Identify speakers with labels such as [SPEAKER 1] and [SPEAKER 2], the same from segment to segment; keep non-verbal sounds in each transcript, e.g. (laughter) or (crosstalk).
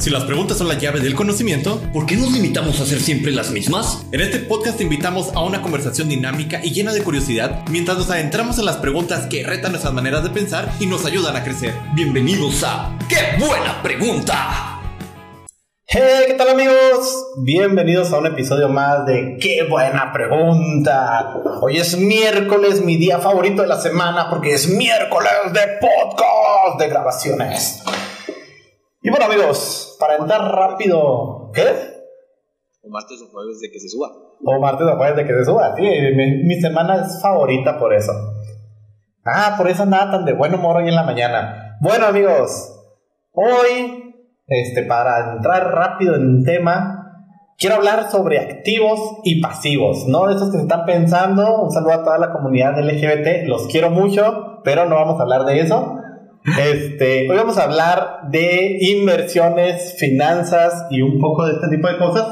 [SPEAKER 1] Si las preguntas son la llave del conocimiento,
[SPEAKER 2] ¿por qué nos limitamos a hacer siempre las mismas?
[SPEAKER 1] En este podcast te invitamos a una conversación dinámica y llena de curiosidad mientras nos adentramos en las preguntas que retan nuestras maneras de pensar y nos ayudan a crecer.
[SPEAKER 2] Bienvenidos a ¡Qué buena pregunta!
[SPEAKER 3] Hey, ¿qué tal amigos? Bienvenidos a un episodio más de ¡Qué buena pregunta! Hoy es miércoles, mi día favorito de la semana porque es miércoles de podcast de grabaciones. Y bueno, amigos, para entrar rápido. ¿Qué?
[SPEAKER 4] O martes o jueves de que se suba.
[SPEAKER 3] O martes o jueves de que se suba, sí. Mi, semana es favorita por eso. Ah, por eso andaba tan de buen humor hoy en la mañana. Bueno, amigos, hoy, este, para entrar rápido en tema, quiero hablar sobre activos y pasivos, ¿no? De esos que se están pensando. Un saludo a toda la comunidad LGBT, los quiero mucho, pero no vamos a hablar de eso. Este, hoy vamos a hablar de inversiones, finanzas y un poco de este tipo de cosas.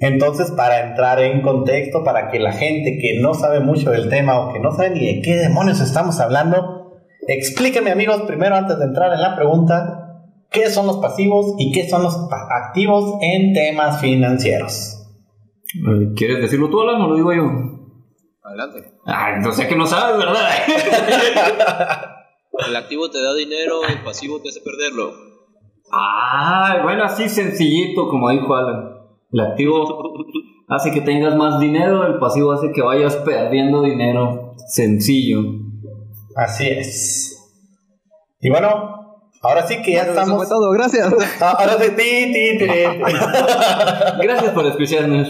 [SPEAKER 3] Entonces, para entrar en contexto, para que la gente que no sabe mucho del tema o que no sabe ni de qué demonios estamos hablando, explíquenme amigos, primero antes de entrar en la pregunta, ¿qué son los pasivos y qué son los activos en temas financieros?
[SPEAKER 2] ¿Quieres decirlo tú, Alan, o lo digo yo?
[SPEAKER 4] Adelante.
[SPEAKER 2] Ay, no sé que no sabes, ¿verdad? (laughs) (laughs)
[SPEAKER 4] El activo te da dinero, el pasivo te hace perderlo.
[SPEAKER 2] Ah, bueno, así sencillito, como dijo Alan. El activo hace que tengas más dinero, el pasivo hace que vayas perdiendo dinero. Sencillo.
[SPEAKER 3] Así es. Y bueno, Ahora sí que ya estamos. Eso
[SPEAKER 2] fue todo, gracias.
[SPEAKER 3] Ah, ahora sí, ti, ti, ti, (laughs)
[SPEAKER 2] Gracias por escucharnos.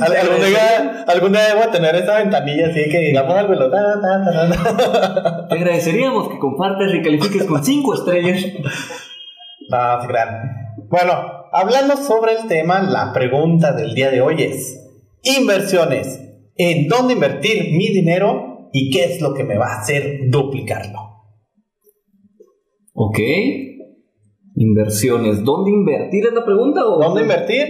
[SPEAKER 3] algún, día, algún día debo tener esa ventanilla así que digamos algo. Lo, ta, ta,
[SPEAKER 2] Te agradeceríamos que compartas y califiques con 5 estrellas.
[SPEAKER 3] No, sí, gran. Bueno, hablando sobre el tema, la pregunta del día de hoy es: inversiones. ¿En dónde invertir mi dinero y qué es lo que me va a hacer duplicarlo?
[SPEAKER 2] Ok. Inversiones. ¿Dónde invertir es la pregunta? ¿o?
[SPEAKER 3] ¿Dónde invertir?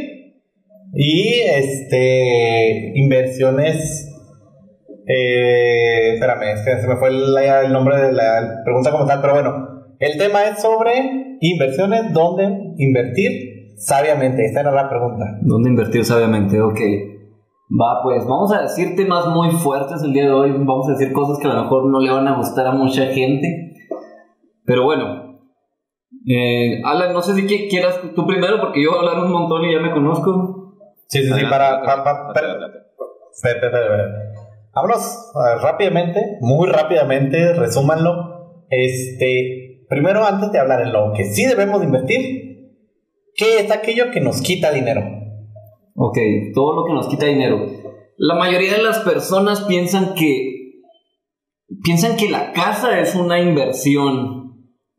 [SPEAKER 3] Y este. Inversiones. Eh, espérame, es que se me fue el, nombre de la pregunta como tal, pero bueno. El tema es sobre inversiones, ¿dónde invertir sabiamente? Esta era la pregunta.
[SPEAKER 2] ¿Dónde invertir sabiamente? Ok. Va, pues vamos a decir temas muy fuertes el día de hoy. Vamos a decir cosas que a lo mejor no le van a gustar a mucha gente. Pero bueno, eh, Alan, no sé si quieras tú primero, porque yo voy a hablar un montón y ya me conozco.
[SPEAKER 3] Sí, sí, sí, para... Vámonos rápidamente, muy rápidamente, resúmanlo. Este, primero, antes de hablar en lo que sí debemos invertir, ¿qué es aquello que nos quita dinero?
[SPEAKER 2] Ok, todo lo que nos quita dinero. La mayoría de las personas piensan que piensan que la casa es una inversión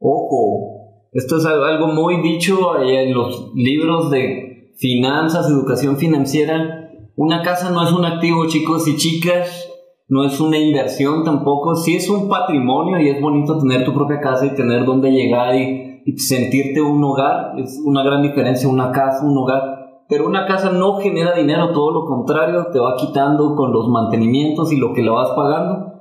[SPEAKER 2] Ojo, esto es algo muy dicho en los libros de finanzas, educación financiera. Una casa no es un activo, chicos y chicas, no es una inversión tampoco. Sí es un patrimonio y es bonito tener tu propia casa y tener dónde llegar y, y sentirte un hogar. Es una gran diferencia una casa, un hogar. Pero una casa no genera dinero, todo lo contrario, te va quitando con los mantenimientos y lo que la vas pagando.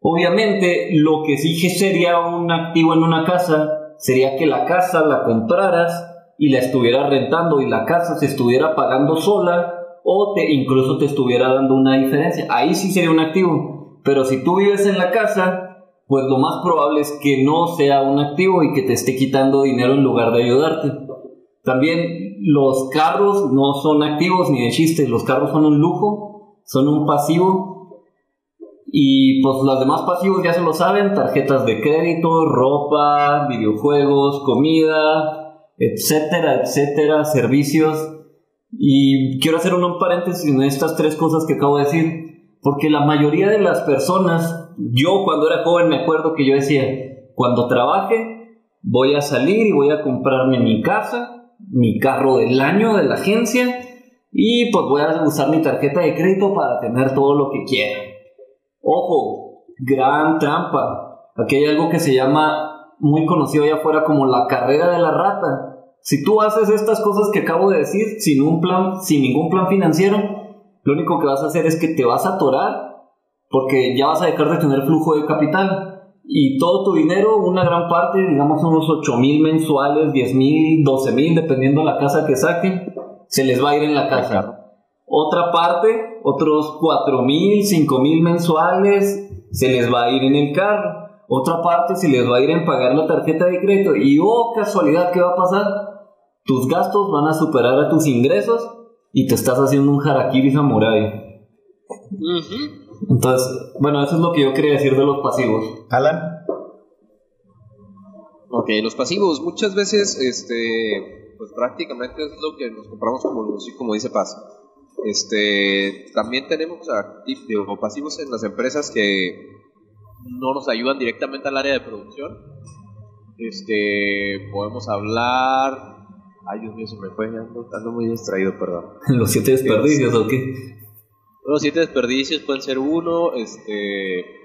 [SPEAKER 2] Obviamente, lo que sí sería un activo en una casa sería que la casa la compraras y la estuvieras rentando y la casa se estuviera pagando sola o te, incluso te estuviera dando una diferencia. Ahí sí sería un activo. Pero si tú vives en la casa, pues lo más probable es que no sea un activo y que te esté quitando dinero en lugar de ayudarte. También los carros no son activos ni de chiste, los carros son un lujo, son un pasivo y pues los demás pasivos ya se lo saben, tarjetas de crédito, ropa, videojuegos, comida, etcétera, etcétera, servicios. Y quiero hacer un paréntesis en estas tres cosas que acabo de decir, porque la mayoría de las personas, yo cuando era joven me acuerdo que yo decía, cuando trabaje voy a salir y voy a comprarme mi casa, mi carro del año de la agencia y pues voy a usar mi tarjeta de crédito para tener todo lo que quiera. Ojo, gran trampa. Aquí hay algo que se llama, muy conocido allá afuera como la carrera de la rata. Si tú haces estas cosas que acabo de decir sin un plan, sin ningún plan financiero, lo único que vas a hacer es que te vas a atorar porque ya vas a dejar de tener flujo de capital. y todo tu dinero, una gran parte, digamos unos 8 mil mensuales, 10 mil, 12 mil, dependiendo la casa que saquen, se les va a ir en la casa. Otra parte, otros 4 mil, 5 mil mensuales, se les va a ir en el carro. Otra parte se les va a ir en pagar la tarjeta de crédito. Y oh, casualidad, ¿qué va a pasar? Tus gastos van a superar a tus ingresos y te estás haciendo un harakiri samurai. Entonces, bueno, eso es lo que yo quería decir de los pasivos.
[SPEAKER 3] Alan.
[SPEAKER 4] Ok, los pasivos muchas veces, este, pues prácticamente es lo que nos compramos como, como dice Paz. Este, también tenemos activos pasivos en las empresas que no nos ayudan directamente al área de producción. Este, podemos hablar. Ay, Dios mío, se me fue, ando, muy distraído, perdón. (laughs)
[SPEAKER 2] ¿Los siete desperdicios o qué?
[SPEAKER 4] Los siete desperdicios pueden ser uno, este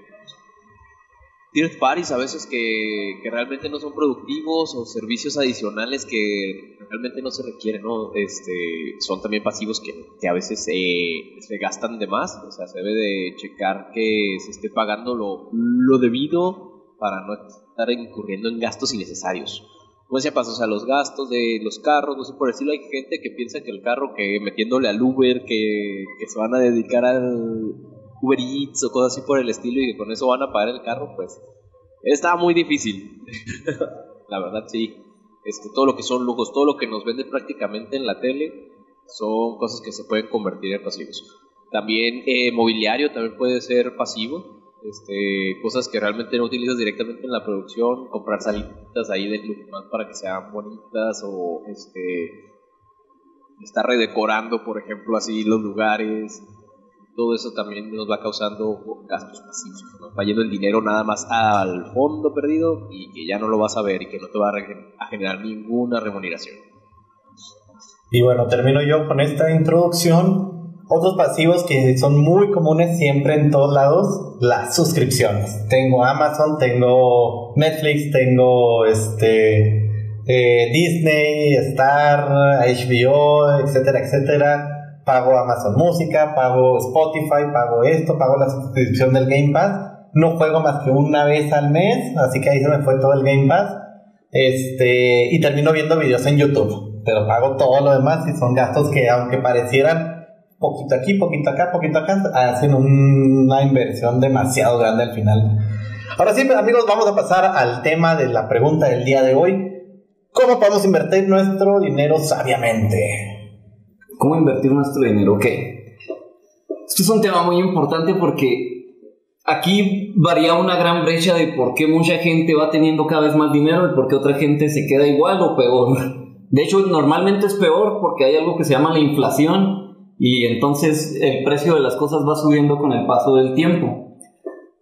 [SPEAKER 4] third parties a veces que, que, realmente no son productivos o servicios adicionales que realmente no se requieren, ¿no? Este, son también pasivos que, que a veces se gastan de más, o sea, se debe de checar que se esté pagando lo, lo debido para no estar incurriendo en gastos innecesarios. Como decía, pasa, o sea, los gastos de los carros, no sé por decirlo, hay gente que piensa que el carro, que metiéndole al Uber, que, que se van a dedicar al Uber Eats o cosas así por el estilo y que con eso van a pagar el carro, pues está muy difícil. (laughs) la verdad, sí. Este, todo lo que son lujos, todo lo que nos vende prácticamente en la tele, son cosas que se pueden convertir en pasivos. También eh, mobiliario también puede ser pasivo. Este, cosas que realmente no utilizas directamente en la producción, comprar salitas ahí de luz para que sean bonitas o este, estar redecorando, por ejemplo, así los lugares, todo eso también nos va causando gastos pasivos. va yendo el dinero nada más al fondo perdido y que ya no lo vas a ver y que no te va a, generar ninguna remuneración.
[SPEAKER 3] Y bueno, termino yo con esta introducción. Otros pasivos que son muy comunes siempre en todos lados, las suscripciones. Tengo Amazon, tengo Netflix, tengo este eh, Disney, Star, HBO, etcétera, etcétera pago Amazon Música, pago Spotify, pago esto, pago la suscripción del Game Pass. No juego más que una vez al mes, así que ahí se me fue todo el Game Pass. Este, y termino viendo videos en YouTube, pero pago todo lo demás y son gastos que aunque parecieran poquito aquí, poquito acá, poquito acá, hacen una inversión demasiado grande al final. Ahora sí, amigos, vamos a pasar al tema de la pregunta del día de hoy. ¿Cómo podemos invertir nuestro dinero sabiamente?
[SPEAKER 2] ¿Cómo invertir nuestro dinero? Ok. Esto es un tema muy importante porque aquí varía una gran brecha de por qué mucha gente va teniendo cada vez más dinero y por qué otra gente se queda igual o peor. De hecho, normalmente es peor porque hay algo que se llama la inflación y entonces el precio de las cosas va subiendo con el paso del tiempo.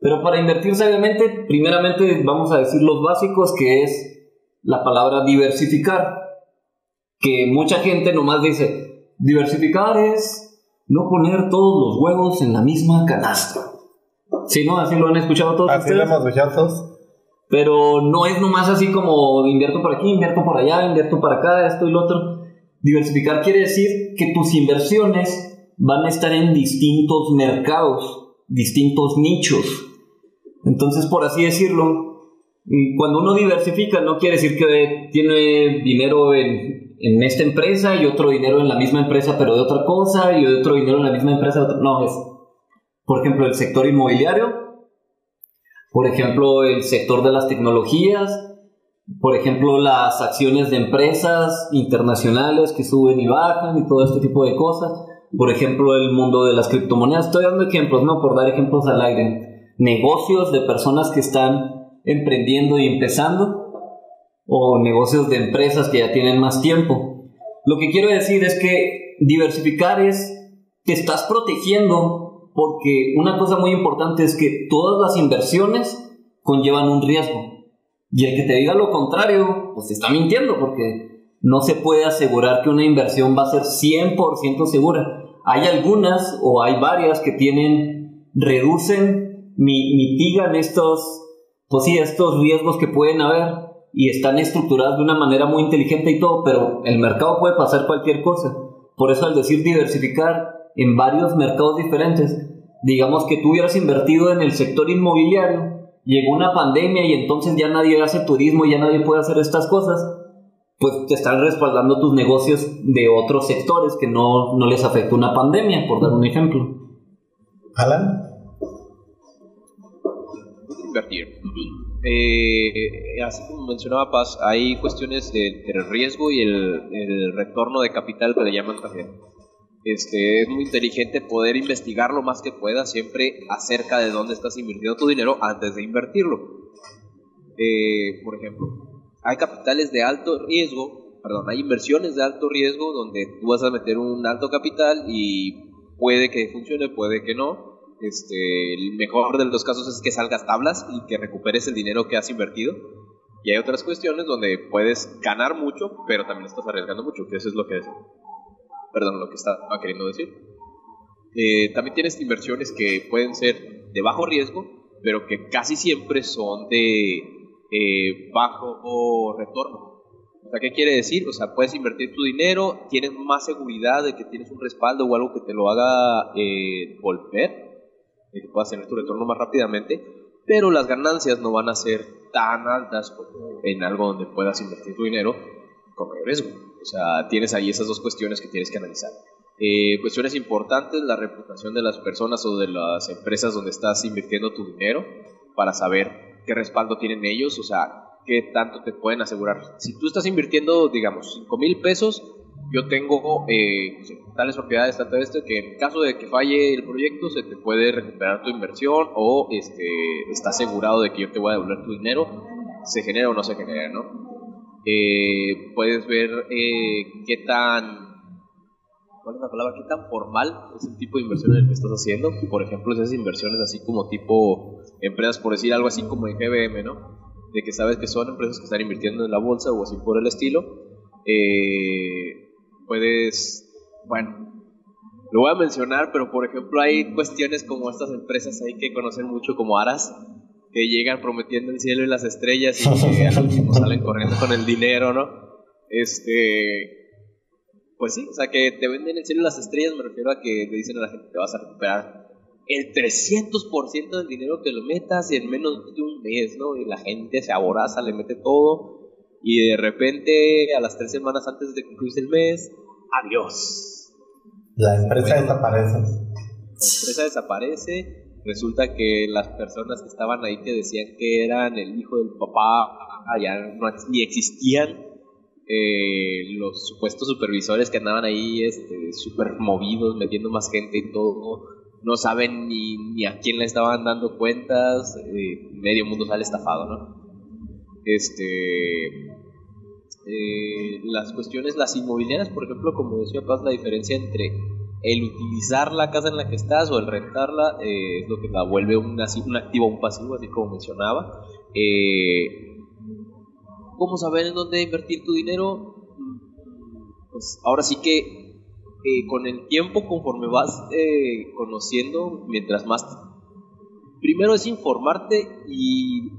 [SPEAKER 2] Pero para invertir sabiamente, primeramente vamos a decir los básicos que es la palabra diversificar. Que mucha gente nomás dice, Diversificar es no poner todos los huevos en la misma canasta. Si no, así lo han escuchado todos.
[SPEAKER 3] Así lo hemos escuchado
[SPEAKER 2] Pero no es nomás así como invierto por aquí, invierto por allá, invierto para acá, esto y lo otro. Diversificar quiere decir que tus inversiones van a estar en distintos mercados, distintos nichos. Entonces, por así decirlo, cuando uno diversifica no quiere decir que tiene dinero en en esta empresa y otro dinero en la misma empresa pero de otra cosa y otro dinero en la misma empresa de otra... No, es, por ejemplo, el sector inmobiliario, por ejemplo, el sector de las tecnologías, por ejemplo, las acciones de empresas internacionales que suben y bajan y todo este tipo de cosas, por ejemplo, el mundo de las criptomonedas. Estoy dando ejemplos, ¿no? Por dar ejemplos al aire. Negocios de personas que están emprendiendo y empezando o negocios de empresas que ya tienen más tiempo. Lo que quiero decir es que diversificar es que estás protegiendo porque una cosa muy importante es que todas las inversiones conllevan un riesgo. Y el que te diga lo contrario, pues está mintiendo porque no se puede asegurar que una inversión va a ser 100% segura. Hay algunas o hay varias que tienen, reducen, mitigan estos, pues sí, estos riesgos que pueden haber y están estructuradas de una manera muy inteligente y todo, pero el mercado puede pasar cualquier cosa. Por eso al decir diversificar en varios mercados diferentes, digamos que tú hubieras invertido en el sector inmobiliario llegó una pandemia y entonces ya nadie hace turismo, ya nadie puede hacer estas cosas, pues te están respaldando tus negocios de otros sectores que no, no les afecta una pandemia, por dar un ejemplo.
[SPEAKER 3] Alan.
[SPEAKER 4] invertir. Eh, así como mencionaba Paz, hay cuestiones de, entre el riesgo y el, el retorno de capital que le llaman también. Este, es muy inteligente poder investigar lo más que pueda siempre acerca de dónde estás invirtiendo tu dinero antes de invertirlo. Eh, por ejemplo, hay capitales de alto riesgo, perdón, hay inversiones de alto riesgo donde tú vas a meter un alto capital y puede que funcione, puede que no. Este, el mejor de los casos es que salgas tablas y que recuperes el dinero que has invertido. Y hay otras cuestiones donde puedes ganar mucho, pero también estás arriesgando mucho, que eso es lo que es, perdón, lo que estaba queriendo decir. Eh, también tienes inversiones que pueden ser de bajo riesgo, pero que casi siempre son de eh, bajo retorno. O sea, ¿qué quiere decir? O sea, puedes invertir tu dinero, tienes más seguridad de que tienes un respaldo o algo que te lo haga eh, volver, de que puedas tener tu retorno más rápidamente, pero las ganancias no van a ser tan altas como en algo donde puedas invertir tu dinero con mayor riesgo. O sea, tienes ahí esas dos cuestiones que tienes que analizar. Eh, cuestiones importantes, la reputación de las personas o de las empresas donde estás invirtiendo tu dinero para saber qué respaldo tienen ellos, o sea, qué tanto te pueden asegurar. Si tú estás invirtiendo, digamos, 5 mil pesos, yo tengo eh, tales propiedades, tanto esto, que en caso de que falle el proyecto, se te puede recuperar tu inversión o este, está asegurado de que yo te voy a devolver tu dinero, se genera o no se genera, ¿no? Eh, puedes ver eh, qué tan ¿cuál es la palabra? ¿Qué tan formal es el tipo de inversión en el que estás haciendo? Por ejemplo, esas inversiones así como tipo empresas, por decir algo así como en GBM, ¿no? De que sabes que son empresas que están invirtiendo en la bolsa o así por el estilo. Eh, puedes, bueno, lo voy a mencionar, pero por ejemplo hay cuestiones como estas empresas ahí que conocen mucho como Aras, que llegan prometiendo el cielo y las estrellas y que (laughs) al último salen corriendo con el dinero, ¿no? Este, pues sí, o sea, que te venden el cielo y las estrellas, me refiero a que le dicen a la gente te vas a recuperar el 300% del dinero que lo metas en menos de un mes, ¿no? Y la gente se aboraza, le mete todo y de repente a las tres semanas antes de concluirse el mes, adiós.
[SPEAKER 3] La empresa desaparece.
[SPEAKER 4] La empresa desaparece. Resulta que las personas que estaban ahí que decían que eran el hijo del papá, ya no ni existían. Eh, los supuestos supervisores que andaban ahí este, súper movidos, metiendo más gente y todo, no saben ni, ni a quién le estaban dando cuentas, eh, medio mundo sale estafado, ¿no? Este, eh, las cuestiones, las inmobiliarias, por ejemplo, como decía Paz, la diferencia entre el utilizar la casa en la que estás o el rentarla eh, es lo que la vuelve un, un activo o un pasivo, así como mencionaba. Eh, ¿Cómo saber en dónde invertir tu dinero? Pues ahora sí que eh, con el tiempo, conforme vas eh, conociendo, mientras más... Primero es informarte y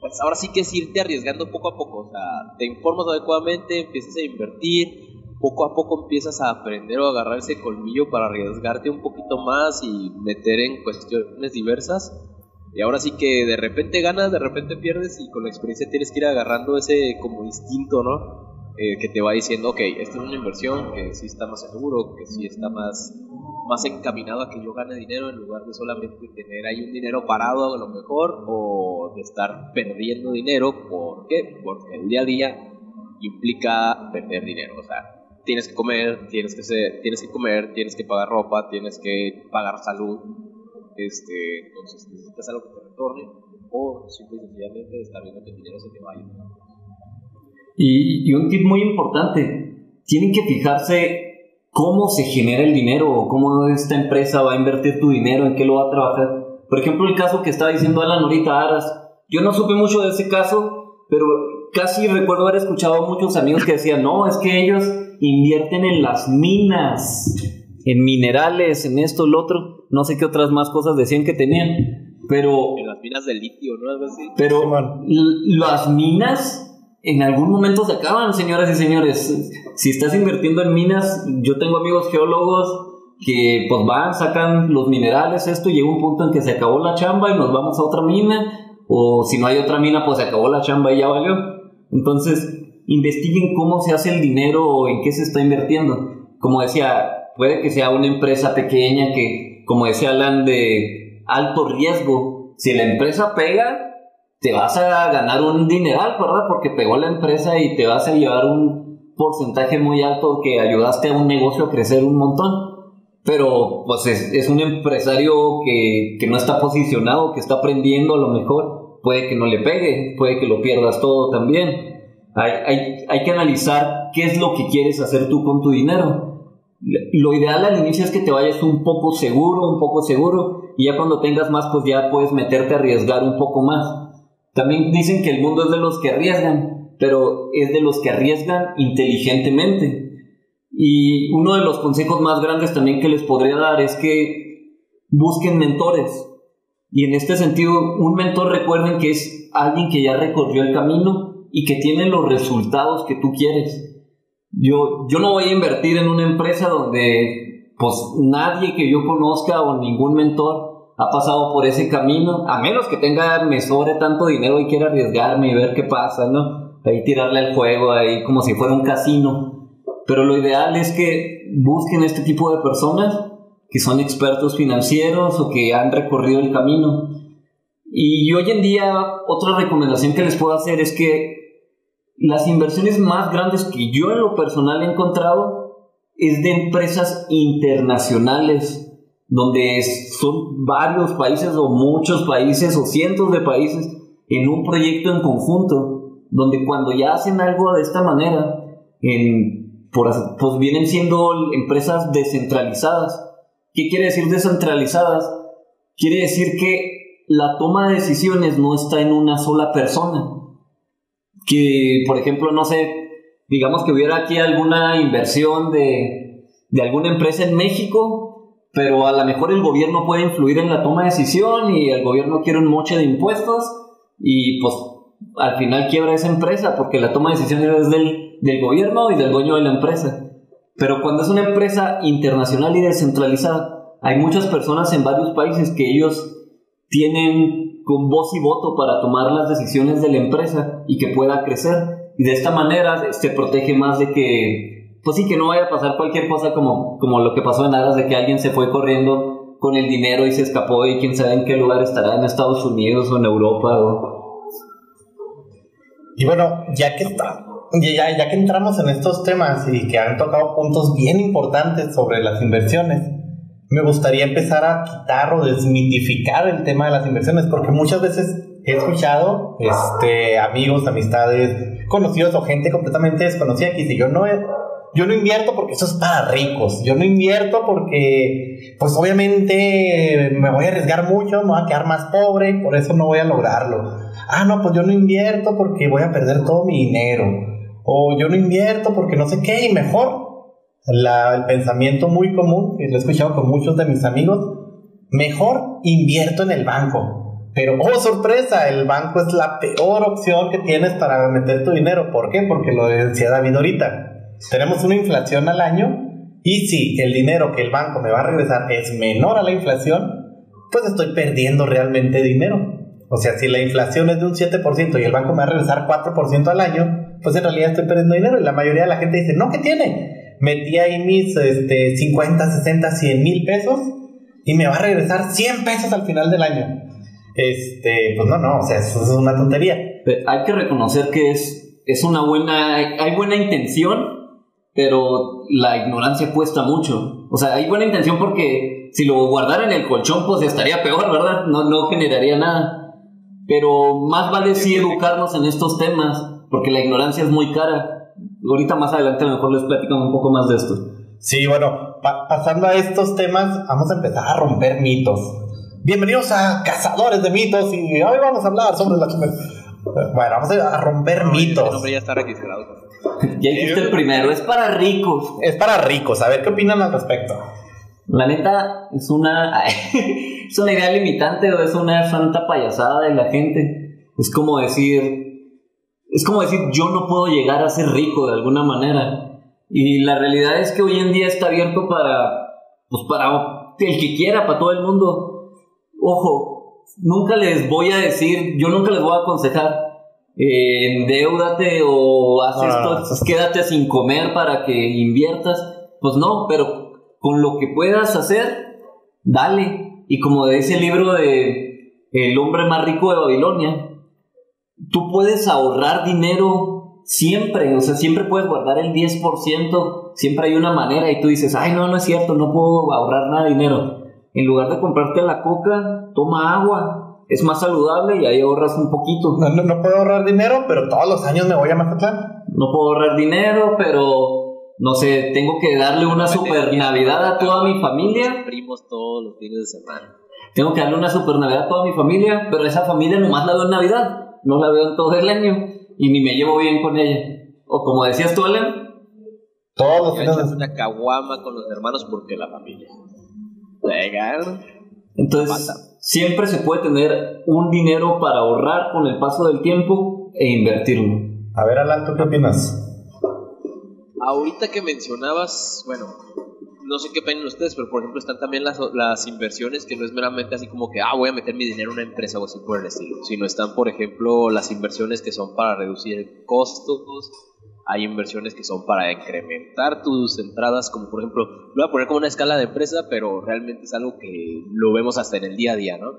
[SPEAKER 4] pues ahora sí que es irte arriesgando poco a poco. O sea, te informas adecuadamente, empiezas a invertir, poco a poco empiezas a aprender o agarrar ese colmillo para arriesgarte un poquito más y meter en cuestiones diversas. Y ahora sí que de repente ganas, de repente pierdes y con la experiencia tienes que ir agarrando ese como instinto, ¿no? Eh, que te va diciendo, ok, esta es una inversión que sí está más seguro, que sí está más, más encaminado a que yo gane dinero en lugar de solamente tener ahí un dinero parado a lo mejor o de estar perdiendo dinero. ¿Por qué? Porque el día a día implica perder dinero. O sea, tienes que comer, tienes que, ser, tienes que comer, tienes que pagar ropa, tienes que pagar salud. Este, entonces necesitas algo que te retorne o simple y sencillamente estar viendo que el dinero se te vaya.
[SPEAKER 2] Y, y un tip muy importante, tienen que fijarse cómo se genera el dinero o cómo esta empresa va a invertir tu dinero, en qué lo va a trabajar. Por ejemplo, el caso que estaba diciendo Alan ahorita, Aras, yo no supe mucho de ese caso, pero casi recuerdo haber escuchado a muchos amigos que decían, no, es que ellos invierten en las minas, en minerales, en esto, lo otro, no sé qué otras más cosas decían que tenían, pero...
[SPEAKER 4] En las minas de litio, ¿no? Algo así.
[SPEAKER 2] Pero l- las minas en algún momento se acaban, señoras y señores. Si estás invirtiendo en minas, yo tengo amigos geólogos que pues van, sacan los minerales, esto, y llega un punto en que se acabó la chamba y nos vamos a otra mina, o si no hay otra mina, pues se acabó la chamba y ya valió. Entonces, investiguen cómo se hace el dinero o en qué se está invirtiendo. Como decía, puede que sea una empresa pequeña que, como decía Alan, de alto riesgo. Si la empresa pega, te vas a ganar un dineral, ¿verdad? Porque pegó la empresa y te vas a llevar un porcentaje muy alto que ayudaste a un negocio a crecer un montón. Pero pues es, un empresario que, que, no está posicionado, que está aprendiendo a lo mejor. Puede que no le pegue, puede que lo pierdas todo también. Hay, hay, hay que analizar qué es lo que quieres hacer tú con tu dinero. Lo ideal al inicio es que te vayas un poco seguro, un poco seguro, y ya cuando tengas más, pues ya puedes meterte a arriesgar un poco más también dicen que el mundo es de los que arriesgan, pero es de los que arriesgan inteligentemente. Y uno de los consejos más grandes también que les podría dar es que busquen mentores. Y en este sentido, un mentor recuerden que es alguien que ya recorrió el camino y que tiene los resultados que tú quieres. Yo, yo no voy a invertir en una empresa donde pues nadie que yo conozca o ningún mentor ha pasado por ese camino, a menos que tenga, me sobre tanto dinero y quiera arriesgarme y ver qué pasa, ¿no? Ahí tirarle al juego, ahí como si fuera un casino. Pero lo ideal es que busquen este tipo de personas que son expertos financieros o que han recorrido el camino. Y hoy en día, otra recomendación que les puedo hacer es que las inversiones más grandes que yo en lo personal he encontrado es de empresas internacionales donde son varios países o muchos países o cientos de países en un proyecto en conjunto, donde cuando ya hacen algo de esta manera, en, pues vienen siendo empresas descentralizadas. ¿Qué quiere decir descentralizadas? Quiere decir que la toma de decisiones no está en una sola persona. Que, por ejemplo, no sé, digamos que hubiera aquí alguna inversión de, de alguna empresa en México pero a lo mejor el gobierno puede influir en la toma de decisión y el gobierno quiere un moche de impuestos y pues al final quiebra esa empresa porque la toma de decisiones es del, del gobierno y del dueño de la empresa. Pero cuando es una empresa internacional y descentralizada, hay muchas personas en varios países que ellos tienen con voz y voto para tomar las decisiones de la empresa y que pueda crecer. Y de esta manera se protege más de que pues sí, que no vaya a pasar cualquier cosa como, como lo que pasó en Aras, de que alguien se fue corriendo con el dinero y se escapó y quién sabe en qué lugar estará, en Estados Unidos o en Europa.
[SPEAKER 3] Y bueno, ya que está, ya, ya que entramos en estos temas y que han tocado puntos bien importantes sobre las inversiones, me gustaría empezar a quitar o desmitificar el tema de las inversiones, porque muchas veces he escuchado este, amigos, amistades, conocidos o gente completamente desconocida que dice, yo no he, yo no invierto porque eso es para ricos. Yo no invierto porque, pues obviamente me voy a arriesgar mucho, me voy a quedar más pobre y por eso no voy a lograrlo. Ah, no, pues yo no invierto porque voy a perder todo mi dinero. O yo no invierto porque no sé qué y mejor. el pensamiento muy común, que lo he escuchado con muchos de mis amigos, mejor invierto en el banco. Pero, oh sorpresa, el banco es la peor opción que tienes para meter tu dinero. ¿Por qué? Porque lo decía David ahorita tenemos una inflación al año y si el dinero que el banco me va a regresar es menor a la inflación, pues estoy perdiendo realmente dinero. O sea, si la inflación es de un 7% y el banco me va a regresar 4% al año, pues en realidad estoy perdiendo dinero. Y la mayoría de la gente dice, no, ¿qué tiene? Metí ahí mis este, 50, 60, 100 mil pesos y me va a regresar 100 pesos al final del año. Este, pues no, no, o sea, eso es una tontería.
[SPEAKER 2] hay que reconocer que es, es una buena, hay buena intención, pero la ignorancia cuesta mucho. O sea, hay buena intención porque si lo guardara en el colchón, pues estaría peor, ¿verdad? No, no generaría nada. Pero más vale sí educarnos en estos temas, porque la ignorancia es muy cara. Ahorita más adelante a lo mejor les platico un poco más de esto.
[SPEAKER 3] Sí, bueno, pasando a estos temas, vamos a empezar a romper mitos. Bienvenidos a Cazadores de Mitos y hoy vamos a hablar sobre la Bueno, vamos a romper mitos. El
[SPEAKER 4] nombre ya está registrado. (laughs)
[SPEAKER 2] ya dijiste el primero, es para ricos.
[SPEAKER 3] Es para ricos, a ver qué opinan al respecto.
[SPEAKER 2] La neta, es una, (laughs) es una idea limitante o es una santa payasada de la gente. Es como decir, es como decir, yo no puedo llegar a ser rico de alguna manera. Y la realidad es que hoy en día está abierto para, pues para el que quiera, para todo el mundo. Ojo, nunca les voy a decir, yo nunca les voy a aconsejar, eh, endeudate o haz
[SPEAKER 3] No,
[SPEAKER 2] esto,
[SPEAKER 3] no,
[SPEAKER 2] quédate sin comer para que inviertas. Pues no, pero con lo que puedas hacer, dale. Y como dice el libro de El hombre más rico de Babilonia, tú puedes ahorrar dinero siempre, o sea, siempre puedes guardar el 10%, siempre hay una manera y tú dices, ay, no, no es cierto, no puedo ahorrar nada de dinero. En lugar de comprarte la coca, toma agua, es más saludable y ahí ahorras un poquito.
[SPEAKER 3] No, no, no puedo ahorrar dinero, pero todos los años me voy a Mazatlán.
[SPEAKER 2] No puedo ahorrar dinero, pero no sé, tengo que darle una super Navidad a toda mi familia.
[SPEAKER 4] Primos todos los fines de semana.
[SPEAKER 2] Tengo que darle una super Navidad a toda mi familia, pero esa familia nomás la veo en Navidad, no la veo en todo el año y ni me llevo bien con ella. O como decías tú, Alan,
[SPEAKER 3] Todos los fines de
[SPEAKER 4] una caguama con los hermanos porque la familia. Legal.
[SPEAKER 2] Entonces siempre se puede tener un dinero para ahorrar con el paso del tiempo e invertirlo.
[SPEAKER 3] A ver, Alan, ¿tú qué opinas?
[SPEAKER 4] Ahorita que mencionabas, bueno, no sé qué opinan ustedes, pero por ejemplo están también las, las inversiones que no es meramente así como que, ah, voy a meter mi dinero en una empresa o así por el estilo, sino están, por ejemplo, las inversiones que son para reducir costos, hay inversiones que son para incrementar tus entradas, como por ejemplo, lo voy a poner como una escala de empresa, pero realmente es algo que lo vemos hasta en el día a día, ¿no?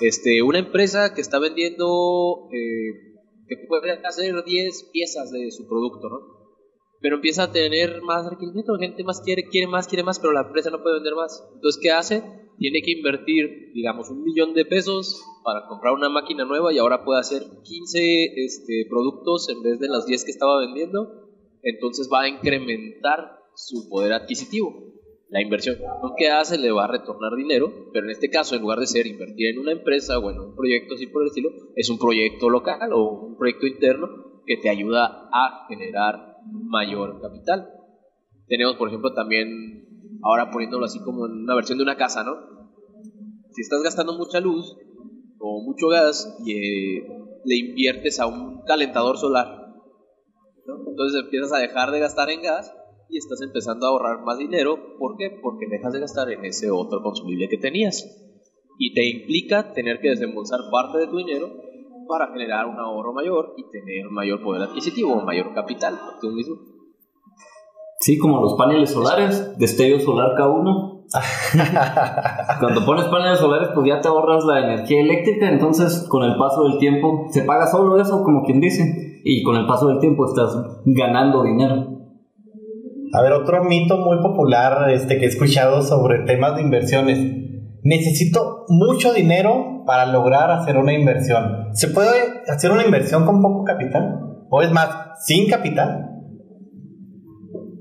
[SPEAKER 4] Este, una empresa que está vendiendo, eh, que puede hacer 10 piezas de su producto, ¿no? Pero empieza a tener más requerimiento, la gente más quiere, quiere más, quiere más, pero la empresa no puede vender más. Entonces, ¿qué hace? Tiene que invertir, digamos, un millón de pesos para comprar una máquina nueva y ahora puede hacer 15 este, productos en vez de los 10 que estaba vendiendo. Entonces va a incrementar su poder adquisitivo. La inversión que hace le va a retornar dinero, pero en este caso, en lugar de ser invertir en una empresa o en un proyecto así por el estilo, es un proyecto local o un proyecto interno que te ayuda a generar mayor capital. Tenemos, por ejemplo, también, ahora poniéndolo así como en una versión de una casa, ¿no? Si estás gastando mucha luz o mucho gas y eh, le inviertes a un calentador solar, entonces empiezas a dejar de gastar en gas y estás empezando a ahorrar más dinero. ¿Por qué? Porque dejas de gastar en ese otro consumible que tenías. Y te implica tener que desembolsar parte de tu dinero para generar un ahorro mayor y tener mayor poder adquisitivo o mayor capital por tú mismo.
[SPEAKER 2] Sí, como los paneles solares, destello solar cada uno. (laughs) Cuando pones paneles solares, pues ya te ahorras la energía eléctrica, entonces con el paso del tiempo se paga solo eso, como quien dice, y con el paso del tiempo estás ganando dinero.
[SPEAKER 3] A ver, otro mito muy popular este, que he escuchado sobre temas de inversiones. Necesito mucho dinero para lograr hacer una inversión. ¿Se puede hacer una inversión con poco capital? ¿O es más, sin capital?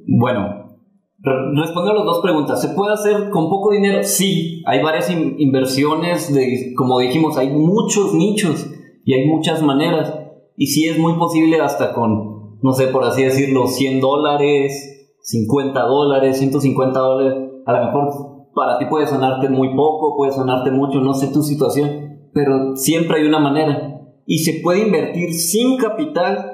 [SPEAKER 2] Bueno, re- respondo a las dos preguntas. ¿Se puede hacer con poco dinero? Sí, hay varias in- inversiones, de, como dijimos, hay muchos nichos y hay muchas maneras. Y sí es muy posible hasta con, no sé, por así decirlo, 100 dólares, 50 dólares, 150 dólares. A lo mejor para ti puede sonarte muy poco, puede sonarte mucho, no sé tu situación, pero siempre hay una manera. Y se puede invertir sin capital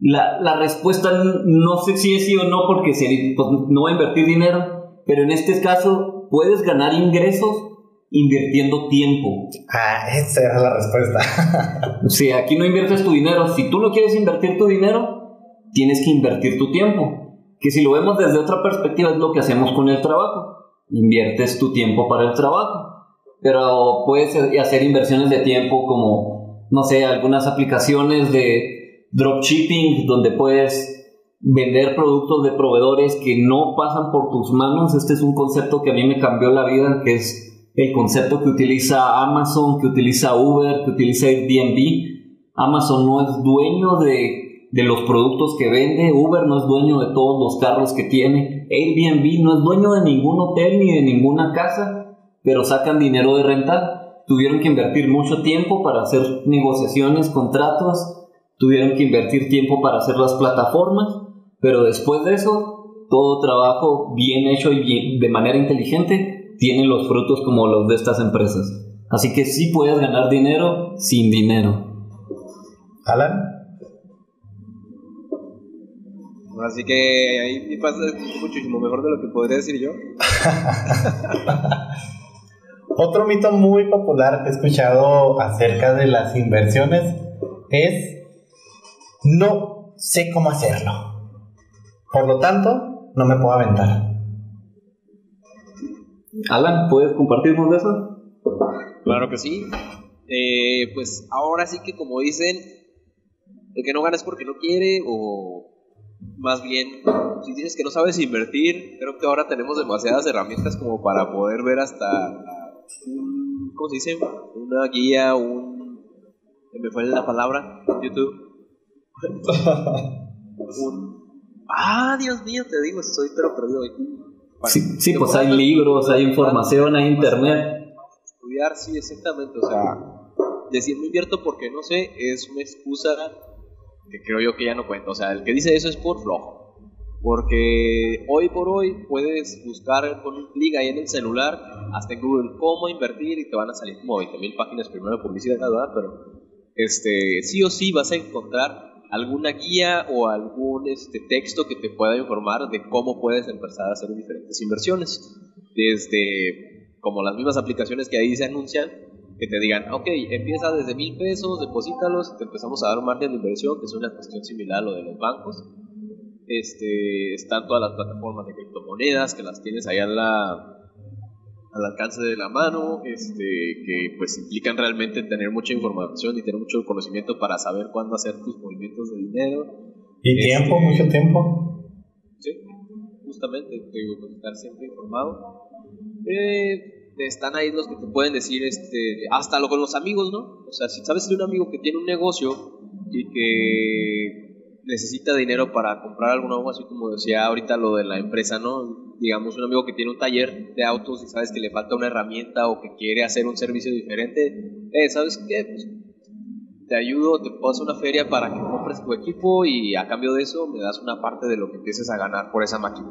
[SPEAKER 2] la, la respuesta no sé si es sí o no porque se, pues, no va a invertir dinero, pero en este caso puedes ganar ingresos invirtiendo tiempo.
[SPEAKER 3] Ah, esa era la respuesta. (laughs) (laughs)
[SPEAKER 2] Sea, aquí no inviertes tu dinero. Si tú no quieres invertir tu dinero, tienes que invertir tu tiempo. Que si lo vemos desde otra perspectiva es lo que hacemos con el trabajo. Inviertes tu tiempo para el trabajo. Pero puedes hacer inversiones de tiempo como, no sé, algunas aplicaciones de dropshipping donde puedes vender productos de proveedores que no pasan por tus manos. Este es un concepto que a mí me cambió la vida, que es el concepto que utiliza Amazon, que utiliza Uber, que utiliza Airbnb. Amazon no es dueño de, de los productos que vende, Uber no es dueño de todos los carros que tiene, Airbnb no es dueño de ningún hotel ni de ninguna casa, pero sacan dinero de renta. Tuvieron que invertir mucho tiempo para hacer negociaciones, contratos, tuvieron que invertir tiempo para hacer las plataformas, pero después de eso, todo trabajo bien hecho y bien- de manera inteligente tiene los frutos como los de estas empresas. Así que sí puedes ganar dinero sin dinero.
[SPEAKER 3] Alan,
[SPEAKER 4] Así que ahí pasa muchísimo mejor de lo que podría decir yo. (laughs)
[SPEAKER 3] Otro mito muy popular que he escuchado acerca de las inversiones es no sé cómo hacerlo. Por lo tanto, no me puedo aventar.
[SPEAKER 2] Alan, ¿puedes compartirnos de eso?
[SPEAKER 4] Claro que sí. Eh, pues ahora sí que como dicen, el que no gana es porque no quiere o más bien, si dices que no sabes invertir, creo que ahora tenemos demasiadas herramientas como para poder ver hasta un, ¿cómo se dice? Una guía, un... Me fue la palabra, YouTube. (laughs) un... Ah, Dios mío, te digo, estoy pero perdido.
[SPEAKER 2] Sí, sí pues hay libros, hay información, hay internet.
[SPEAKER 4] Estudiar, sí, exactamente. O sea, decir no invierto porque no sé es una excusa que creo yo que ya no cuenta. O sea, el que dice eso es por flojo. Porque hoy por hoy puedes buscar con un clic ahí en el celular, hasta en Google, cómo invertir y te van a salir como 20.000 páginas primero de publicidad, ¿verdad? Pero este, sí o sí vas a encontrar alguna guía o algún este, texto que te pueda informar de cómo puedes empezar a hacer diferentes inversiones. Desde como las mismas aplicaciones que ahí se anuncian, que te digan, ok, empieza desde mil pesos, deposítalos y te empezamos a dar un margen de inversión, que es una cuestión similar a lo de los bancos. Este, están todas las plataformas de criptomonedas que las tienes ahí la, al alcance de la mano, este, que pues implican realmente tener mucha información y tener mucho conocimiento para saber cuándo hacer tus movimientos de dinero.
[SPEAKER 3] ¿Y tiempo?
[SPEAKER 4] Este,
[SPEAKER 3] ¿Mucho tiempo?
[SPEAKER 4] Sí, justamente, te digo, pues, estar siempre informado. Eh, están ahí los que te pueden decir, este, hasta lo con los amigos, ¿no? O sea, si sabes de un amigo que tiene un negocio y que necesita dinero para comprar algo así como decía ahorita lo de la empresa, ¿no? Digamos, un amigo que tiene un taller de autos y sabes que le falta una herramienta o que quiere hacer un servicio diferente, eh, ¿sabes qué? Pues te ayudo, te hacer una feria para que compres tu equipo y a cambio de eso me das una parte de lo que empieces a ganar por esa máquina.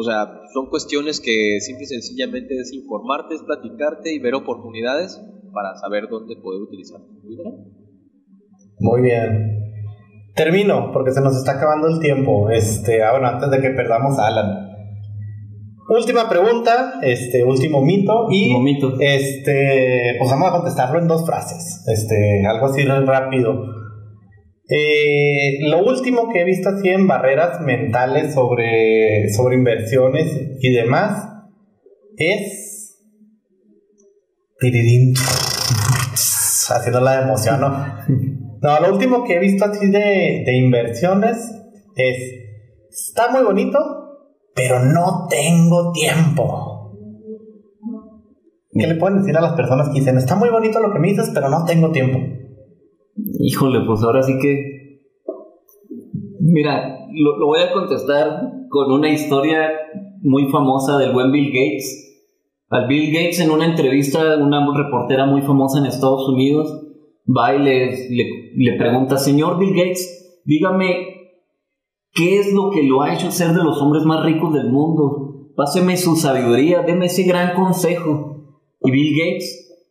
[SPEAKER 4] O sea, son cuestiones que simple y sencillamente es informarte, es platicarte y ver oportunidades para saber dónde poder utilizar
[SPEAKER 3] Muy bien. Termino, porque se nos está acabando el tiempo. Este, ah, bueno, antes de que perdamos a Alan. Última pregunta, este, último mito. Y
[SPEAKER 2] Último mito.
[SPEAKER 3] este, pues vamos a contestarlo en dos frases. Este, algo así rápido. Eh, lo último que he visto así en barreras mentales sobre, sobre inversiones y demás es. (laughs) Haciendo la emoción, ¿no? No, lo último que he visto así de, de inversiones es. Está muy bonito, pero no tengo tiempo. ¿Qué le pueden decir a las personas que dicen, está muy bonito lo que me dices, pero no tengo tiempo?
[SPEAKER 2] Híjole, pues ahora sí que. Mira, lo, voy a contestar con una historia muy famosa del buen Bill Gates. Al Bill Gates en una entrevista, una reportera muy famosa en Estados Unidos, va y le, le, le pregunta, señor Bill Gates, dígame, ¿qué es lo que lo ha hecho ser de los hombres más ricos del mundo? Páseme su sabiduría, deme ese gran consejo. Y Bill Gates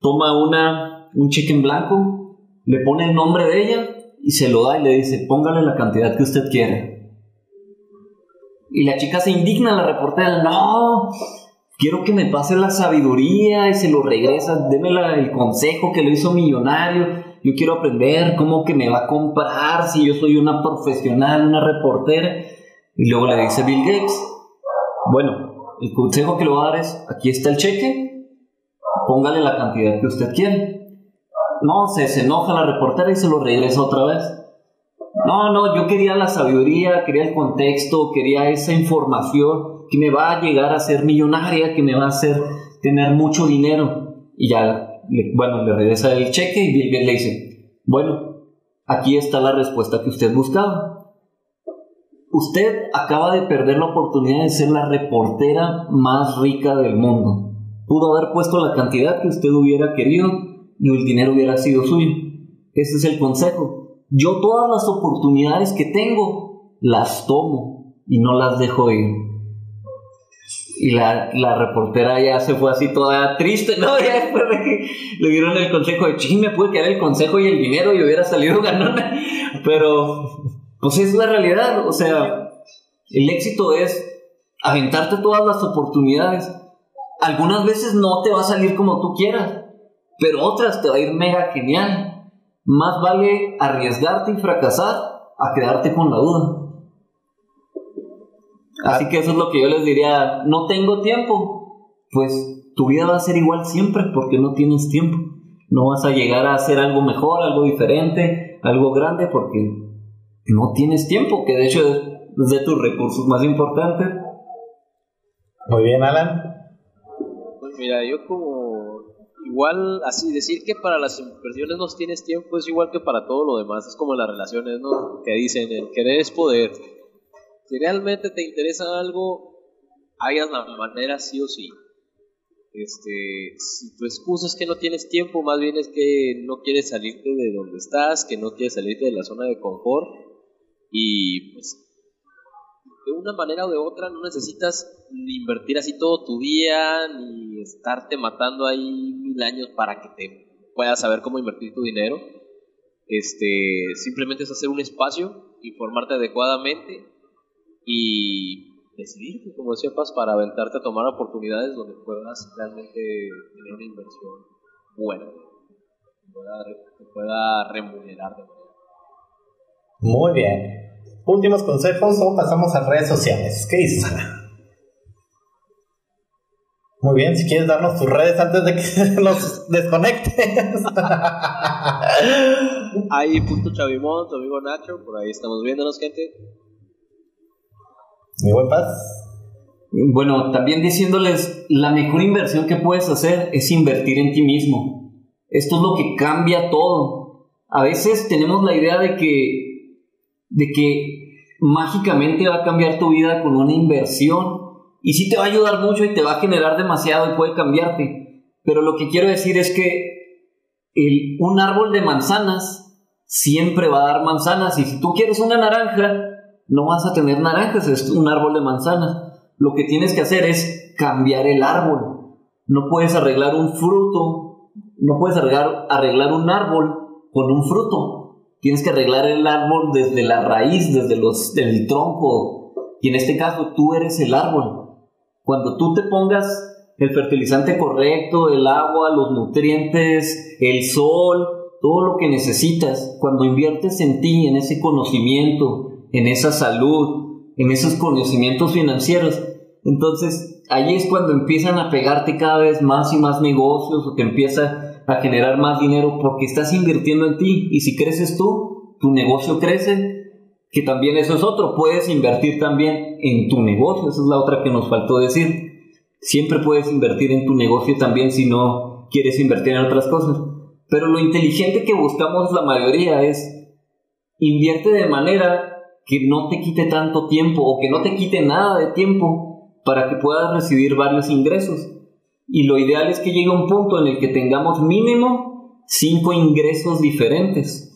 [SPEAKER 2] toma una, un cheque en blanco, le pone el nombre de ella y se lo da y le dice, póngale la cantidad que usted quiera. Y la chica se indigna, la reportera, no, quiero que me pase la sabiduría y se lo regresa, deme el consejo que lo hizo millonario, yo quiero aprender cómo que me va a comprar si yo soy una profesional, una reportera. Y luego le dice Bill Gates, bueno, el consejo que le voy a dar es, aquí está el cheque, póngale la cantidad que usted quiere. No, se, se enoja la reportera y se lo regresa otra vez. No, no, yo quería la sabiduría, quería el contexto, quería esa información que me va a llegar a ser millonaria, que me va a hacer tener mucho dinero. Y ya, le, bueno, le regresa el cheque y Bill Gates le dice, bueno, aquí está la respuesta que usted buscaba. Usted acaba de perder la oportunidad de ser la reportera más rica del mundo. Pudo haber puesto la cantidad que usted hubiera querido y el dinero hubiera sido suyo. Ese es el consejo. Yo todas las oportunidades que tengo las tomo y no las dejo ir. Y la, la reportera ya se fue así toda triste, ¿no? (laughs) Ya después de que le dieron el consejo de, ching, me pude quedar el consejo y el dinero y hubiera salido (laughs) ganona. Pero, pues es la realidad, o sea, el éxito es aventarte todas las oportunidades. Algunas veces no te va a salir como tú quieras, pero otras te va a ir mega genial. Más vale arriesgarte y fracasar a quedarte con la duda. Así que eso es lo que yo les diría, no tengo tiempo, pues tu vida va a ser igual siempre porque no tienes tiempo. No vas a llegar a hacer algo mejor, algo diferente, algo grande porque no tienes tiempo, que de hecho es de tus recursos más importantes.
[SPEAKER 3] Muy bien, Alan.
[SPEAKER 4] Pues mira, yo como igual así decir que para las inversiones no tienes tiempo es igual que para todo lo demás, es como las relaciones, ¿no? Que dicen, el querer es poder. Si realmente te interesa algo, hayas la manera sí o sí. Este, si tu excusa es que no tienes tiempo, más bien es que no quieres salirte de donde estás, que no quieres salirte de la zona de confort y pues de una manera o de otra no necesitas ni invertir así todo tu día ni estarte matando ahí mil años para que te puedas saber cómo invertir tu dinero. Este, simplemente es hacer un espacio, informarte adecuadamente y decidirte, como decía para aventarte a tomar oportunidades donde puedas realmente tener una inversión buena, que pueda, pueda remunerar de manera.
[SPEAKER 3] Muy bien. Últimos consejos o pasamos a redes sociales. ¿Qué dices, Ana? Muy bien, si quieres darnos tus redes antes de que (laughs) nos desconectes. (laughs)
[SPEAKER 4] Ahí, punto Chavimón, tu amigo Nacho, por ahí estamos viéndonos, gente.
[SPEAKER 3] Mi buen paz.
[SPEAKER 2] Bueno, también diciéndoles, la mejor inversión que puedes hacer es invertir en ti mismo. Esto es lo que cambia todo. A veces tenemos la idea de que, de que mágicamente va a cambiar tu vida con una inversión. Y sí te va a ayudar mucho y te va a generar demasiado y puede cambiarte. Pero lo que quiero decir es que un árbol de manzanas siempre va a dar manzanas. Y si tú quieres una naranja, no vas a tener naranjas, es un árbol de manzanas. Lo que tienes que hacer es cambiar el árbol. No puedes arreglar un fruto, no puedes arreglar un árbol con un fruto. Tienes que arreglar el árbol desde la raíz, desde los, del tronco. Y en este caso tú eres el árbol. Cuando tú te pongas el fertilizante correcto, el agua, los nutrientes, el sol, todo lo que necesitas, cuando inviertes en ti, en ese conocimiento, en esa salud, en esos conocimientos financieros. Entonces, ahí es cuando empiezan a pegarte cada vez más y más negocios o te empieza a generar más dinero porque estás invirtiendo en ti y si creces tú, tu negocio crece, que también eso es otro, puedes invertir también en tu negocio, esa es la otra que nos faltó decir. Siempre puedes invertir en tu negocio también si no quieres invertir en otras cosas. Pero lo inteligente que buscamos la mayoría es invierte de manera que no te quite tanto tiempo o que no te quite nada de tiempo para que puedas recibir varios ingresos. Y lo ideal es que llegue un punto en el que tengamos mínimo cinco ingresos diferentes.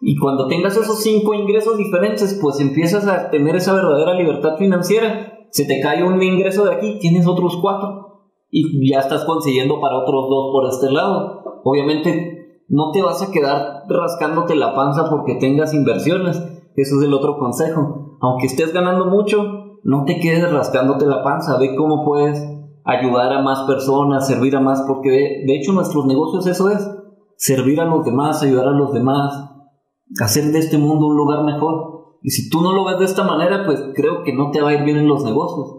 [SPEAKER 2] Y cuando tengas esos cinco ingresos diferentes, pues empiezas a tener esa verdadera libertad financiera. Se te cae un ingreso de aquí, tienes otros cuatro. Y ya estás consiguiendo para otros dos por este lado. Obviamente no te vas a quedar rascándote la panza porque tengas inversiones eso es el otro consejo. Aunque estés ganando mucho, no te quedes rascándote la panza. Ve cómo puedes ayudar a más personas, servir a más, porque de, hecho nuestros negocios eso es. Servir a los demás, ayudar a los demás, hacer de este mundo un lugar mejor. Y si tú no lo ves de esta manera, pues creo que no te va a ir bien en los negocios.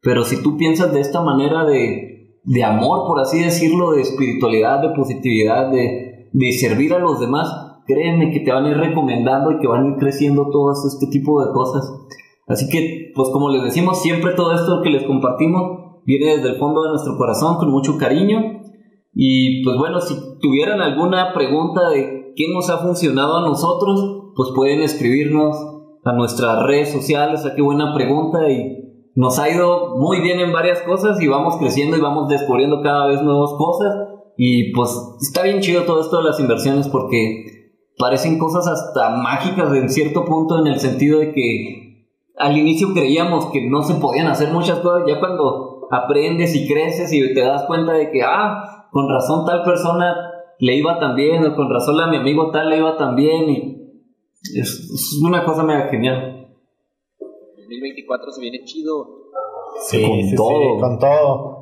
[SPEAKER 2] Pero si tú piensas de esta manera de, de amor, por así decirlo, de espiritualidad, de positividad, de, de servir a los demás, créeme que te van a ir recomendando y que van a ir creciendo todo este tipo de cosas. Así que, pues como les decimos, siempre todo esto que les compartimos viene desde el fondo de nuestro corazón con mucho cariño. Y pues bueno, si tuvieran alguna pregunta de qué nos ha funcionado a nosotros, pues pueden escribirnos a nuestras redes sociales, a qué buena pregunta y nos ha ido muy bien en varias cosas y vamos creciendo y vamos descubriendo cada vez nuevas cosas y pues está bien chido todo esto de las inversiones porque parecen cosas hasta mágicas en cierto punto en el sentido de que al inicio creíamos que no se podían hacer muchas cosas, ya cuando aprendes y creces y te das cuenta de que, ah, con razón tal persona le iba tan bien, o con razón a mi amigo tal le iba tan bien, y Es, es una cosa mega genial.
[SPEAKER 4] 2024 se viene chido.
[SPEAKER 3] Sí,
[SPEAKER 2] Con
[SPEAKER 3] sí, sí,
[SPEAKER 2] todo.
[SPEAKER 3] con todo.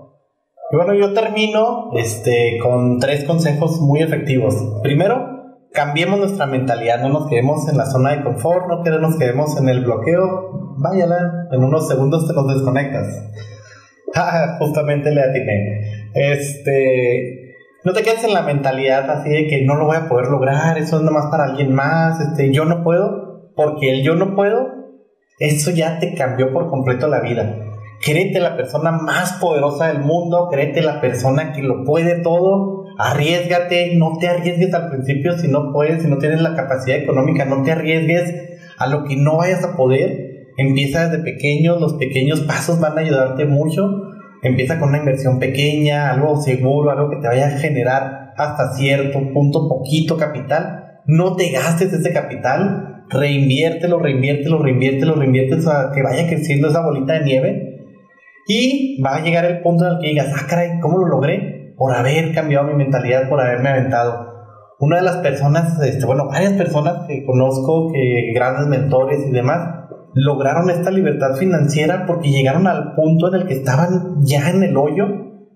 [SPEAKER 3] Y bueno, yo termino este, con tres consejos muy efectivos. Primero, cambiemos nuestra mentalidad, no nos quedemos en la zona de confort, no que nos quedemos en el bloqueo. Váyala, en unos segundos te nos desconectas. Ah, justamente le atiné. Este, no te quedes en la mentalidad así de que no lo voy a poder lograr, eso es nomás para alguien más, este, yo no puedo, porque el yo no puedo, eso ya te cambió por completo la vida. Créete la persona más poderosa del mundo, créete la persona que lo puede todo, arriesgate, no te arriesgues al principio si no puedes, si no tienes la capacidad económica, no te arriesgues a lo que no vayas a poder. Empieza desde pequeños, los pequeños pasos van a ayudarte mucho. Empieza con una inversión pequeña, algo seguro, algo que te vaya a generar hasta cierto punto poquito capital. No te gastes ese capital, reinviértelo, reinviértelo, reinviértelo, reinviértelo, para que vaya creciendo esa bolita de nieve. Y va a llegar el punto en el que digas, ah, caray, ¿cómo lo logré? Por haber cambiado mi mentalidad, por haberme aventado. Una de las personas, este, bueno, varias personas que conozco, que grandes mentores y demás, lograron esta libertad financiera porque llegaron al punto en el que estaban ya en el hoyo,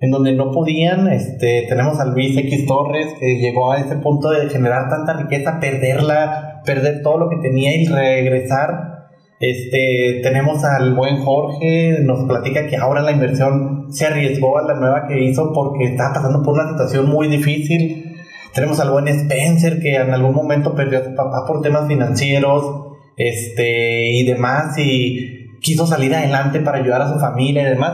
[SPEAKER 3] en donde no podían, este, tenemos a Luis X Torres que llegó a ese punto de generar tanta riqueza, perderla, perder todo lo que tenía y regresar. Este, tenemos al buen Jorge, nos platica que ahora la inversión se arriesgó a la nueva que hizo porque estaba pasando por una situación muy difícil. Tenemos al buen Spencer que en algún momento perdió a su papá por temas financieros este, y demás, y quiso salir adelante para ayudar a su familia y demás.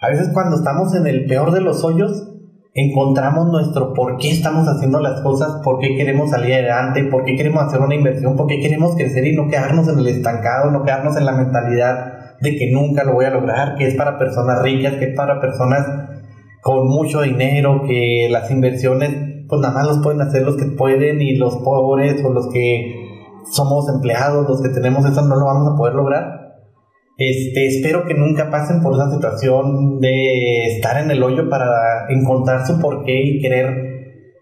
[SPEAKER 3] A veces cuando estamos en el peor de los hoyos, encontramos nuestro por qué estamos haciendo las cosas, por qué queremos salir adelante, por qué queremos hacer una inversión, por qué queremos crecer y no quedarnos en el estancado, no quedarnos en la mentalidad de que nunca lo voy a lograr, que es para personas ricas, que es para personas con mucho dinero, que las inversiones pues nada más los pueden hacer los que pueden y los pobres o los que somos empleados, los que tenemos eso no lo vamos a poder lograr. Este, espero que nunca pasen por esa situación de estar en el hoyo para encontrar su porqué y querer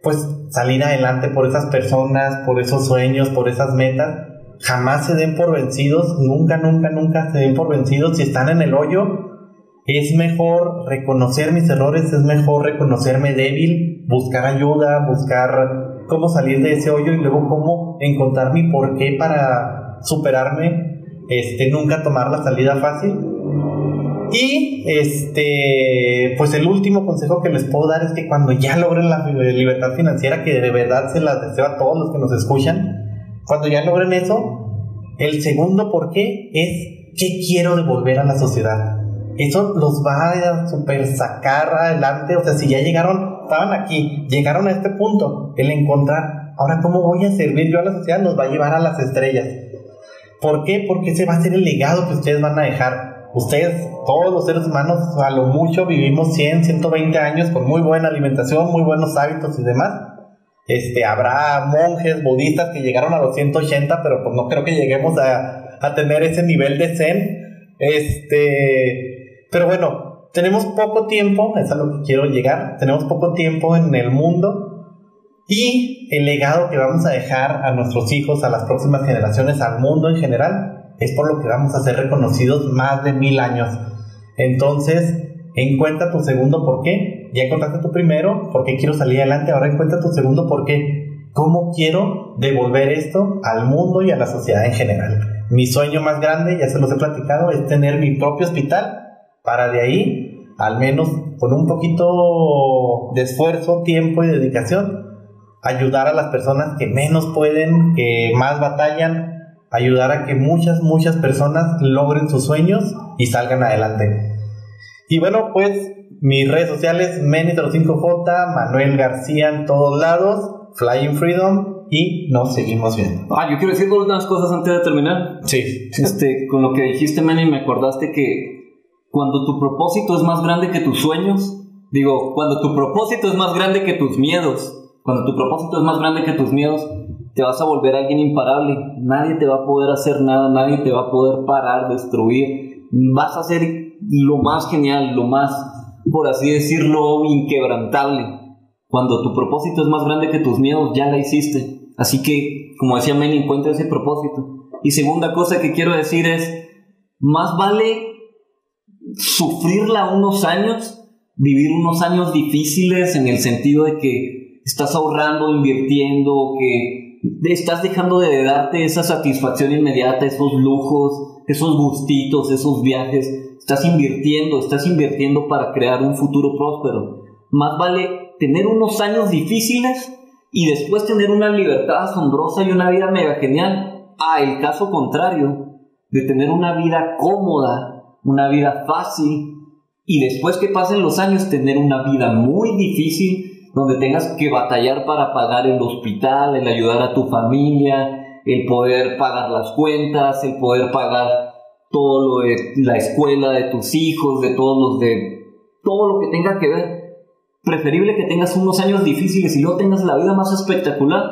[SPEAKER 3] pues salir adelante por esas personas, por esos sueños, por esas metas. Jamás se den por vencidos, nunca, nunca, nunca se den por vencidos. Si están en el hoyo, es mejor reconocer mis errores, es mejor reconocerme débil, buscar ayuda, buscar cómo salir de ese hoyo y luego cómo encontrar mi porqué para superarme, este, nunca tomar la salida fácil. Y este, pues el último consejo que les puedo dar es que cuando ya logren la libertad financiera, que de verdad se las deseo a todos los que nos escuchan, cuando ya logren eso, el segundo porqué es qué quiero devolver a la sociedad. Eso los va a super sacar adelante, o sea, si ya llegaron estaban aquí, llegaron a este punto, el encontrar, ahora cómo voy a servir yo a la sociedad, nos va a llevar a las estrellas. ¿Por qué? Porque ese va a ser el legado que ustedes van a dejar. Ustedes, todos los seres humanos, a lo mucho vivimos 100, 120 años con muy buena alimentación, muy buenos hábitos y demás. Este, habrá monjes budistas que llegaron a los 180, pero pues no creo que lleguemos a, a tener ese nivel de zen. Este, pero bueno, tenemos poco tiempo, es a lo que quiero llegar, tenemos poco tiempo en el mundo y el legado que vamos a dejar a nuestros hijos, a las próximas generaciones, al mundo en general, es por lo que vamos a ser reconocidos más de mil años. Entonces, encuentra tu segundo por qué. Ya encontraste tu primero, por qué quiero salir adelante, ahora encuentra tu segundo por qué. ¿Cómo quiero devolver esto al mundo y a la sociedad en general? Mi sueño más grande, ya se los he platicado, es tener mi propio hospital para de ahí, al menos con un poquito de esfuerzo, tiempo y dedicación, ayudar a las personas que menos pueden, que más batallan, ayudar a que muchas, muchas personas logren sus sueños y salgan adelante. Y bueno, pues mis redes sociales, Meni05J, Manuel García en todos lados, Flying Freedom y nos seguimos viendo.
[SPEAKER 2] Ah, yo quiero decir unas cosas antes de terminar.
[SPEAKER 3] Sí.
[SPEAKER 2] Este, con lo que dijiste, Manny, me acordaste que cuando tu propósito es más grande que tus sueños, digo, cuando tu propósito es más grande que tus miedos, cuando tu propósito es más grande que tus miedos, te vas a volver alguien imparable. Nadie te va a poder hacer nada, nadie te va a poder parar, destruir. Vas a ser lo más genial, lo más, por así decirlo, inquebrantable. Cuando tu propósito es más grande que tus miedos, ya la hiciste. Así que, como decía Meni, encuentra ese propósito. Y segunda cosa que quiero decir es, más vale sufrirla unos años, vivir unos años difíciles en el sentido de que estás ahorrando, invirtiendo, que estás dejando de darte esa satisfacción inmediata, esos lujos, esos gustitos, esos viajes. Estás invirtiendo, estás invirtiendo para crear un futuro próspero. Más vale tener unos años difíciles y después tener una libertad asombrosa y una vida mega genial. A el caso contrario, de tener una vida cómoda, una vida fácil y después que pasen los años tener una vida muy difícil donde tengas que batallar para pagar el hospital, el ayudar a tu familia, el poder pagar las cuentas, el poder pagar todo lo de la escuela de tus hijos, de todos los de todo lo que tenga que ver. Preferible que tengas unos años difíciles y luego tengas la vida más espectacular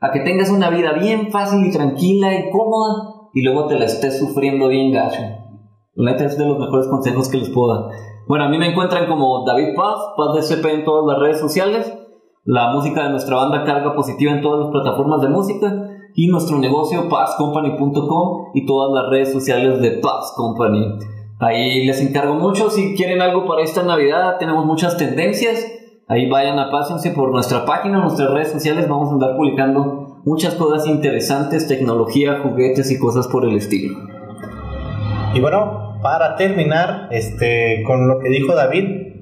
[SPEAKER 2] a que tengas una vida bien fácil y tranquila y cómoda y luego te la estés sufriendo bien gacho. La neta es de los mejores consejos que les puedo dar. Bueno, a mí me encuentran como David Paz, Paz de CP en todas las redes sociales. La música de nuestra banda carga positiva en todas las plataformas de música. Y nuestro negocio pazcompany.com y todas las redes sociales de Paz Company. Ahí les encargo mucho. Si quieren algo para esta Navidad, tenemos muchas tendencias. Ahí vayan, apásense por nuestra página, nuestras redes sociales. Vamos a andar publicando muchas cosas interesantes, tecnología, juguetes y cosas por el estilo.
[SPEAKER 3] Y bueno, para terminar, este, con lo que dijo David,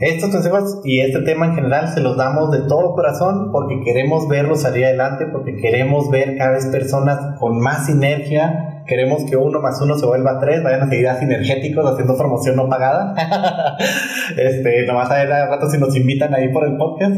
[SPEAKER 3] estos consejos y este tema en general se los damos de todo corazón porque queremos verlos salir adelante, porque queremos ver cada vez personas con más sinergia, queremos que uno más uno se vuelva tres, vayan a seguir a sinergéticos haciendo promoción no pagada. (laughs) este, nomás a ver a rato si nos invitan ahí por el podcast.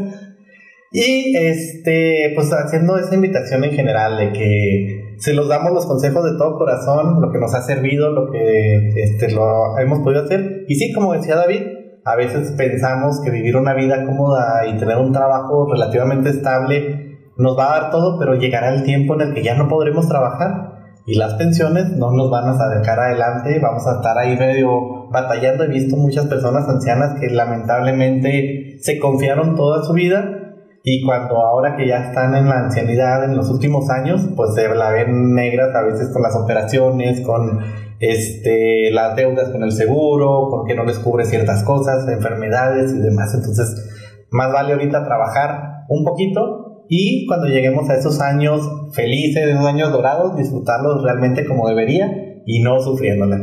[SPEAKER 3] Y este, pues haciendo esa invitación en general de que se los damos los consejos de todo corazón, lo que nos ha servido, lo que este, lo hemos podido hacer. Y sí, como decía David, a veces pensamos que vivir una vida cómoda y tener un trabajo relativamente estable nos va a dar todo, pero llegará el tiempo en el que ya no podremos trabajar y las pensiones no nos van a sacar adelante, vamos a estar ahí medio batallando. He visto muchas personas ancianas que lamentablemente se confiaron toda su vida y cuando ahora que ya están en la ancianidad en los últimos años, pues se la ven negras a veces con las operaciones, con este, las deudas con el seguro, porque no les cubre ciertas cosas, enfermedades y demás. Entonces, más vale ahorita trabajar un poquito y cuando lleguemos a esos años felices, esos años dorados, disfrutarlos realmente como debería y no sufriéndola.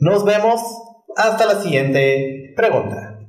[SPEAKER 3] Nos vemos hasta la siguiente pregunta.